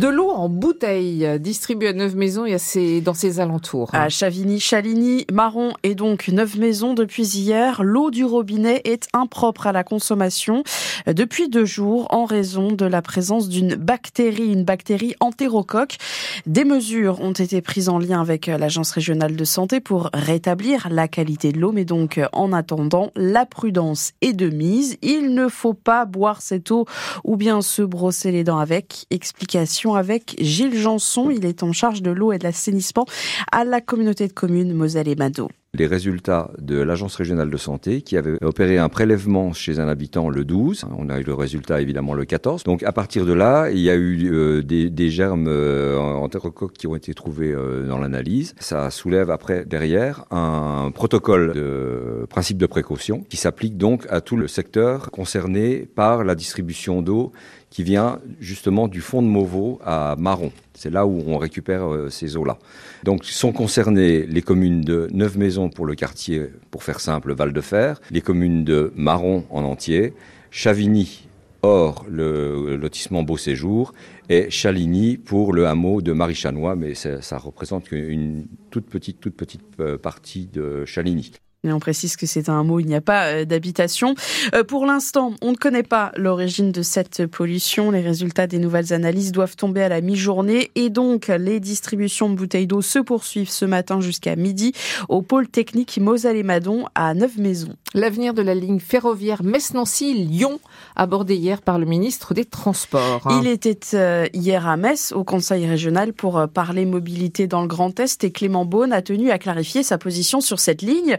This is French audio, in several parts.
De l'eau en bouteille distribuée à neuf maisons et à dans ses alentours. À Chavigny, Chaligny, Marron et donc neuf maisons depuis hier. L'eau du robinet est impropre à la consommation depuis deux jours en raison de la présence d'une bactérie, une bactérie entérocoque. Des mesures ont été prises en lien avec l'Agence régionale de santé pour rétablir la qualité de l'eau, mais donc en attendant, la prudence est de mise. Il ne faut pas boire cette eau ou bien se brosser les dents avec. Explication avec Gilles Janson, il est en charge de l'eau et de l'assainissement à la communauté de communes Moselle et Mado les résultats de l'Agence régionale de santé qui avait opéré un prélèvement chez un habitant le 12. On a eu le résultat évidemment le 14. Donc à partir de là, il y a eu euh, des, des, germes euh, entérocoques qui ont été trouvés euh, dans l'analyse. Ça soulève après derrière un protocole de principe de précaution qui s'applique donc à tout le secteur concerné par la distribution d'eau qui vient justement du fond de Mauveau à Marron. C'est là où on récupère euh, ces eaux-là. Donc sont concernées les communes de Neuf Maisons pour le quartier, pour faire simple, Val-de-Fer, les communes de Marron en entier, Chavigny Or, le lotissement Beau Séjour, et Chaligny pour le hameau de Marichanois, mais ça, ça représente une toute petite, toute petite euh, partie de Chaligny. Mais on précise que c'est un mot, il n'y a pas euh, d'habitation. Euh, pour l'instant, on ne connaît pas l'origine de cette pollution. Les résultats des nouvelles analyses doivent tomber à la mi-journée et donc les distributions de bouteilles d'eau se poursuivent ce matin jusqu'à midi au pôle technique Moselle et Madon à Neuf Maisons. L'avenir de la ligne ferroviaire Metz-Nancy-Lyon abordé hier par le ministre des Transports. Il était euh, hier à Metz au Conseil régional pour parler mobilité dans le Grand Est et Clément Beaune a tenu à clarifier sa position sur cette ligne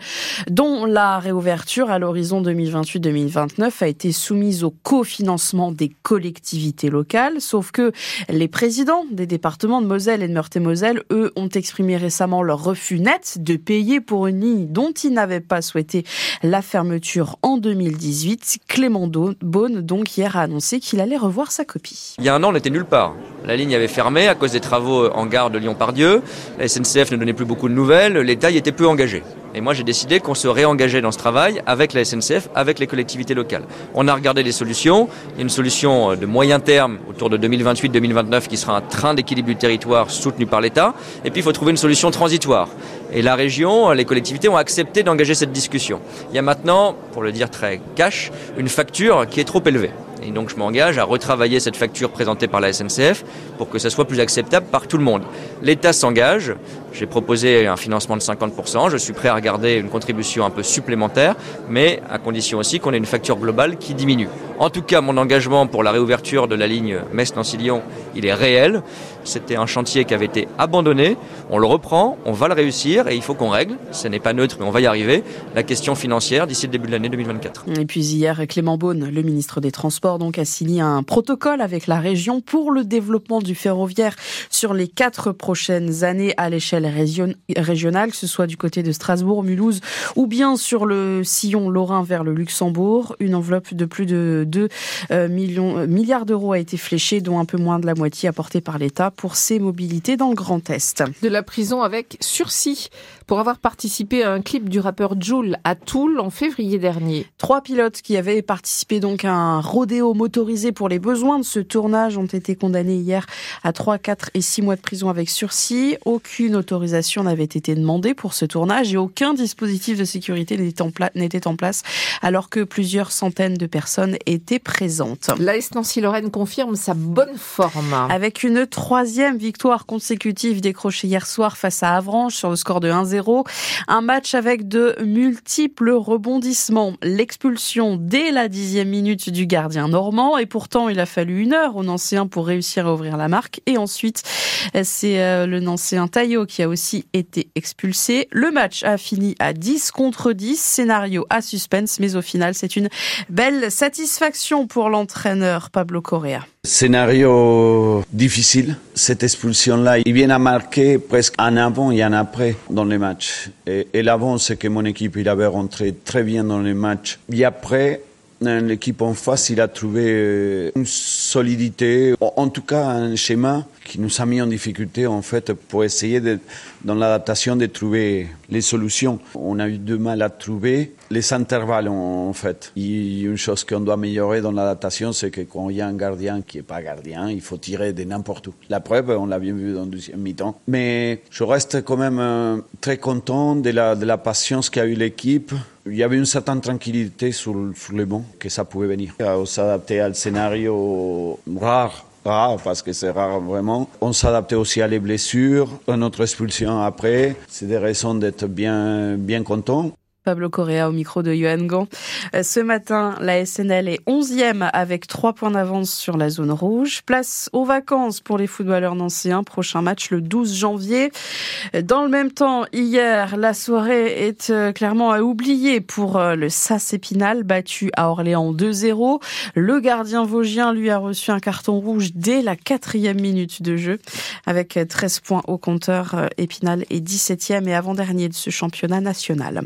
dont la réouverture à l'horizon 2028-2029 a été soumise au cofinancement des collectivités locales, sauf que les présidents des départements de Moselle et de Meurthe-et-Moselle, eux, ont exprimé récemment leur refus net de payer pour une ligne dont ils n'avaient pas souhaité la fermeture en 2018. Clément Beaune, donc, hier a annoncé qu'il allait revoir sa copie. Il y a un an, on n'était nulle part. La ligne avait fermé à cause des travaux en gare de Lyon-Pardieu. La SNCF ne donnait plus beaucoup de nouvelles. L'État y était peu engagé. Et moi, j'ai décidé qu'on se réengageait dans ce travail avec la SNCF, avec les collectivités locales. On a regardé les solutions. Une solution de moyen terme autour de 2028-2029 qui sera un train d'équilibre du territoire soutenu par l'État. Et puis, il faut trouver une solution transitoire. Et la région, les collectivités ont accepté d'engager cette discussion. Il y a maintenant, pour le dire très cash, une facture qui est trop élevée. Et donc je m'engage à retravailler cette facture présentée par la SNCF pour que ça soit plus acceptable par tout le monde. L'État s'engage, j'ai proposé un financement de 50%, je suis prêt à regarder une contribution un peu supplémentaire, mais à condition aussi qu'on ait une facture globale qui diminue. En tout cas, mon engagement pour la réouverture de la ligne Metz-Nancy-Lyon, il est réel. C'était un chantier qui avait été abandonné. On le reprend, on va le réussir et il faut qu'on règle. Ce n'est pas neutre, mais on va y arriver. La question financière d'ici le début de l'année 2024. Et puis hier, Clément Beaune, le ministre des Transports, a signé un protocole avec la région pour le développement du ferroviaire sur les quatre prochaines années à l'échelle régionale, que ce soit du côté de Strasbourg, Mulhouse ou bien sur le sillon lorrain vers le Luxembourg. Une enveloppe de plus de 2 euh, millions, euh, milliards d'euros a été fléchée, dont un peu moins de la moitié apportée par l'État pour ses mobilités dans le Grand Est. De la prison avec sursis pour avoir participé à un clip du rappeur Joule à Toul en février dernier. Trois pilotes qui avaient participé donc à un rodéo motorisé pour les besoins de ce tournage ont été condamnés hier à 3, 4 et 6 mois de prison avec sursis. Aucune autorisation n'avait été demandée pour ce tournage et aucun dispositif de sécurité n'était en, place alors que plusieurs centaines de personnes étaient présentes. L'AS Nancy-Lorraine confirme sa bonne forme. Avec une troisième victoire consécutive décrochée hier soir face à Avranches sur le score de 1-0 un match avec de multiples rebondissements. L'expulsion dès la dixième minute du gardien normand et pourtant il a fallu une heure au Nancéen pour réussir à ouvrir la marque. Et ensuite, c'est euh, le Nancéen Taillot qui a aussi été expulsé. Le match a fini à 10 contre 10, scénario à suspense, mais au final c'est une belle satisfaction pour l'entraîneur Pablo Correa. Scénario difficile. Cette expulsion-là, il vient à marquer presque un avant et un après dans les matchs. Et, l'avant, c'est que mon équipe, il avait rentré très bien dans les matchs. Et après, l'équipe en face, il a trouvé une solidité, en tout cas un schéma qui nous a mis en difficulté en fait pour essayer dans l'adaptation de trouver les solutions. On a eu du mal à trouver les intervalles en, fait. Et une chose qu'on doit améliorer dans l'adaptation, c'est que quand il y a un gardien qui est pas gardien, il faut tirer de n'importe où. La preuve, on l'a bien vu dans le deuxième mi-temps. Mais je reste quand même euh, très content de la, patience qu'a eu l'équipe. Il y avait une certaine tranquillité sur, sur le banc que ça pouvait venir. On s'adapter au scénario rare rare parce que c'est rare vraiment. On s'adaptait aussi à les blessures, à notre expulsion après. C'est des raisons d'être bien, bien content. Pablo Correa au micro de Johan Gant. Euh, ce matin, la SNL est 11e avec 3 points d'avance sur la zone rouge. Place aux vacances pour les footballeurs nancéens. Prochain match le 12 janvier. Dans le même temps, hier, la soirée est euh, clairement à oublier pour euh, le SAS Épinal battu à Orléans 2-0. Le gardien vosgien lui a reçu un carton rouge dès la quatrième minute de jeu avec 13 points au compteur. Épinal est 17e et avant-dernier de ce championnat national.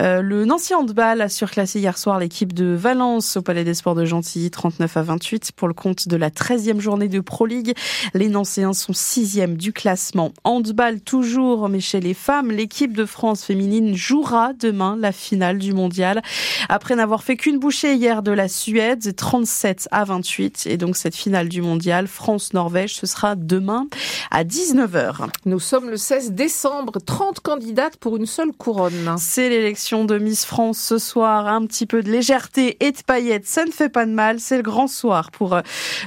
Euh, le Nancy Handball a surclassé hier soir l'équipe de Valence au Palais des Sports de Gentilly, 39 à 28 pour le compte de la 13e journée de Pro League. Les Nancéens sont 6e du classement. Handball toujours, mais chez les femmes, l'équipe de France féminine jouera demain la finale du mondial. Après n'avoir fait qu'une bouchée hier de la Suède, 37 à 28. Et donc cette finale du mondial, France-Norvège, ce sera demain à 19h. Nous sommes le 16 décembre, 30 candidates pour une seule couronne. C'est l'élection de Miss France ce soir. Un petit peu de légèreté et de paillettes, ça ne fait pas de mal. C'est le grand soir pour euh,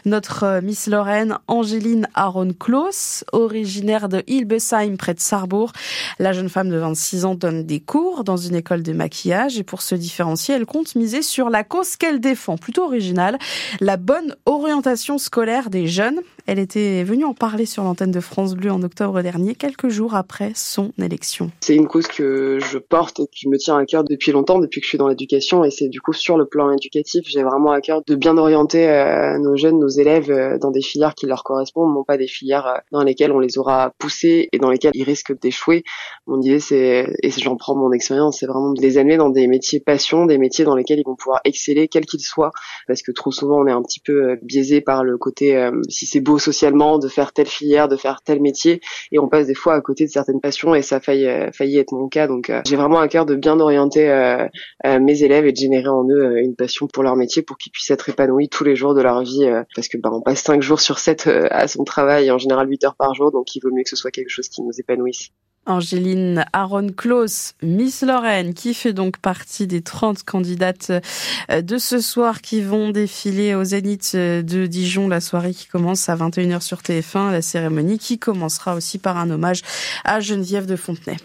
notre euh, Miss Lorraine, Angéline Aaron Klaus, originaire de Hilbesheim près de Sarrebourg. La jeune femme de 26 ans donne des cours dans une école de maquillage et pour se différencier, elle compte miser sur la cause qu'elle défend, plutôt originale, la bonne orientation scolaire des jeunes. Elle était venue en parler sur l'antenne de France Bleu en octobre dernier, quelques jours après son élection. C'est une cause que je porte et qui me tient à cœur depuis longtemps, depuis que je suis dans l'éducation. Et c'est du coup sur le plan éducatif, j'ai vraiment à cœur de bien orienter euh, nos jeunes, nos élèves euh, dans des filières qui leur correspondent, non pas des filières euh, dans lesquelles on les aura poussés et dans lesquelles ils risquent d'échouer. Mon idée, c'est, et j'en prends mon expérience, c'est vraiment de les amener dans des métiers passion, des métiers dans lesquels ils vont pouvoir exceller, quels qu'ils soient. Parce que trop souvent, on est un petit peu biaisé par le côté, si c'est beau socialement de faire telle filière, de faire tel métier, et on passe des fois à côté de certaines passions, et ça a failli, euh, être mon cas. Donc euh, j'ai vraiment à cœur de bien orienter euh, mes élèves et de générer en eux une passion pour leur métier, pour qu'ils puissent être épanouis tous les jours de leur vie, parce que bah, on passe cinq jours sur 7 à son travail, en général 8 heures par jour, donc il vaut mieux que ce soit quelque chose qui nous épanouisse. Angéline Aaron Klaus, Miss Lorraine, qui fait donc partie des 30 candidates euh, de ce soir qui vont défiler au Zénith euh, de Dijon. La soirée qui commence à 21h sur TF1, la cérémonie qui commencera aussi par un hommage à Geneviève de Fontenay.